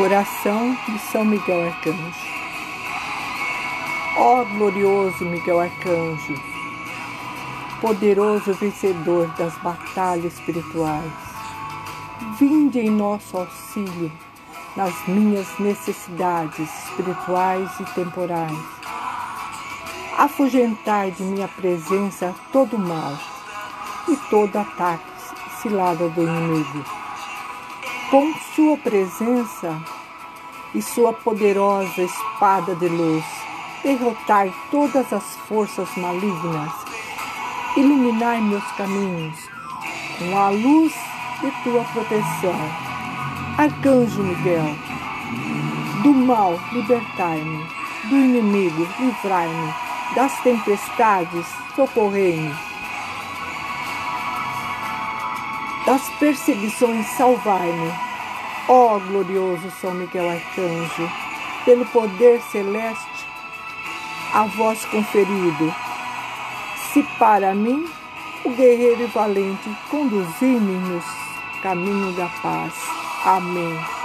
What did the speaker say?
Oração de São Miguel Arcanjo. Ó glorioso Miguel Arcanjo, poderoso vencedor das batalhas espirituais, vinde em nosso auxílio nas minhas necessidades espirituais e temporais. Afugentai de minha presença todo mal e todo ataque cilada do inimigo com sua presença e sua poderosa espada de luz, derrotai todas as forças malignas, iluminai meus caminhos com a luz de tua proteção. Arcanjo Miguel, do mal libertai-me, do inimigo livrai-me, das tempestades socorrei-me das perseguições salvai-me. Ó glorioso São Miguel Arcanjo, pelo poder celeste a vós conferido, se para mim o guerreiro e valente conduzir-me nos caminhos da paz. Amém.